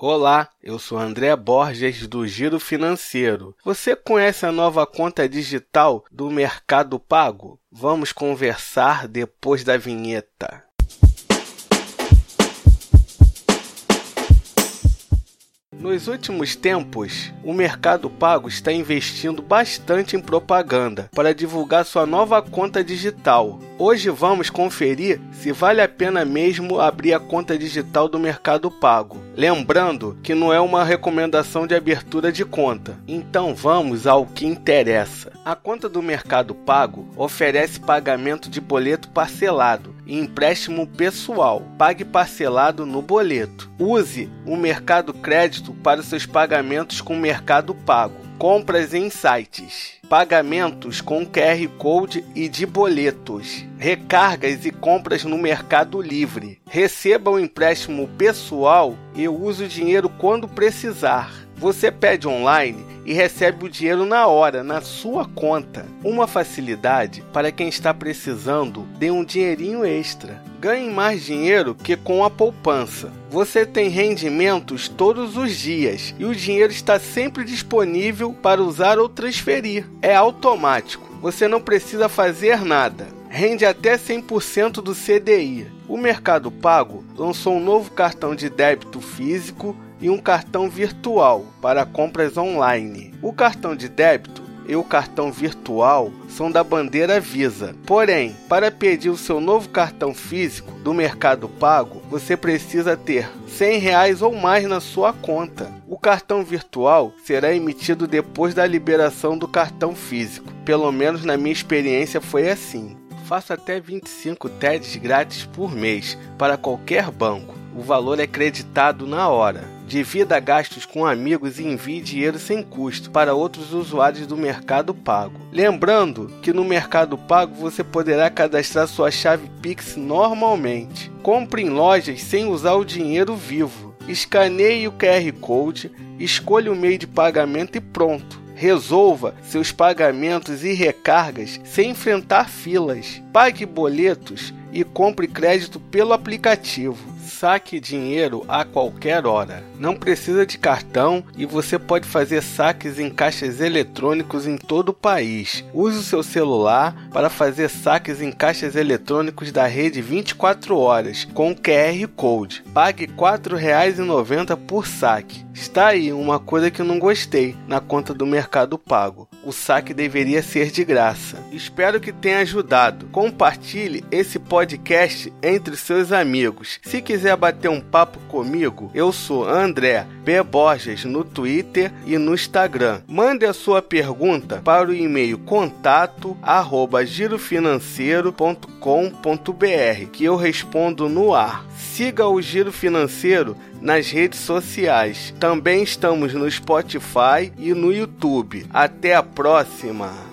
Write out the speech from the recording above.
Olá, eu sou André Borges do Giro Financeiro. Você conhece a nova conta digital do Mercado Pago? Vamos conversar depois da vinheta. Nos últimos tempos, o Mercado Pago está investindo bastante em propaganda para divulgar sua nova conta digital. Hoje vamos conferir se vale a pena mesmo abrir a conta digital do Mercado Pago. Lembrando que não é uma recomendação de abertura de conta, então vamos ao que interessa. A conta do Mercado Pago oferece pagamento de boleto parcelado empréstimo pessoal. Pague parcelado no boleto. Use o Mercado Crédito para seus pagamentos com Mercado Pago. Compras em sites. Pagamentos com QR Code e de boletos. Recargas e compras no Mercado Livre. Receba o empréstimo pessoal e use o dinheiro quando precisar. Você pede online e recebe o dinheiro na hora, na sua conta. Uma facilidade para quem está precisando de um dinheirinho extra. Ganhe mais dinheiro que com a poupança. Você tem rendimentos todos os dias e o dinheiro está sempre disponível para usar ou transferir. É automático. Você não precisa fazer nada. Rende até 100% do CDI. O Mercado Pago lançou um novo cartão de débito físico e um cartão virtual para compras online. O cartão de débito e o cartão virtual são da bandeira Visa. Porém, para pedir o seu novo cartão físico do Mercado Pago, você precisa ter 100 reais ou mais na sua conta. O cartão virtual será emitido depois da liberação do cartão físico. Pelo menos na minha experiência foi assim. Faça até 25 TEDs grátis por mês para qualquer banco. O valor é creditado na hora. Divida gastos com amigos e envie dinheiro sem custo para outros usuários do Mercado Pago. Lembrando que no Mercado Pago você poderá cadastrar sua chave Pix normalmente. Compre em lojas sem usar o dinheiro vivo. Escaneie o QR Code, escolha o meio de pagamento e pronto resolva seus pagamentos e recargas sem enfrentar filas. Pague boletos e compre crédito pelo aplicativo. Saque dinheiro a qualquer hora. Não precisa de cartão e você pode fazer saques em caixas eletrônicos em todo o país. Use o seu celular para fazer saques em caixas eletrônicos da rede 24 horas com QR Code. Pague R$ 4,90 por saque. Está aí uma coisa que eu não gostei na conta do Mercado Pago. O saque deveria ser de graça. Espero que tenha ajudado. Compartilhe esse podcast entre seus amigos. Se quiser bater um papo comigo, eu sou André B. Borges no Twitter e no Instagram. Mande a sua pergunta para o e-mail contato arroba girofinanceiro.com.br que eu respondo no ar. Siga o Giro Financeiro nas redes sociais. Também estamos no Spotify e no YouTube. Até a próxima!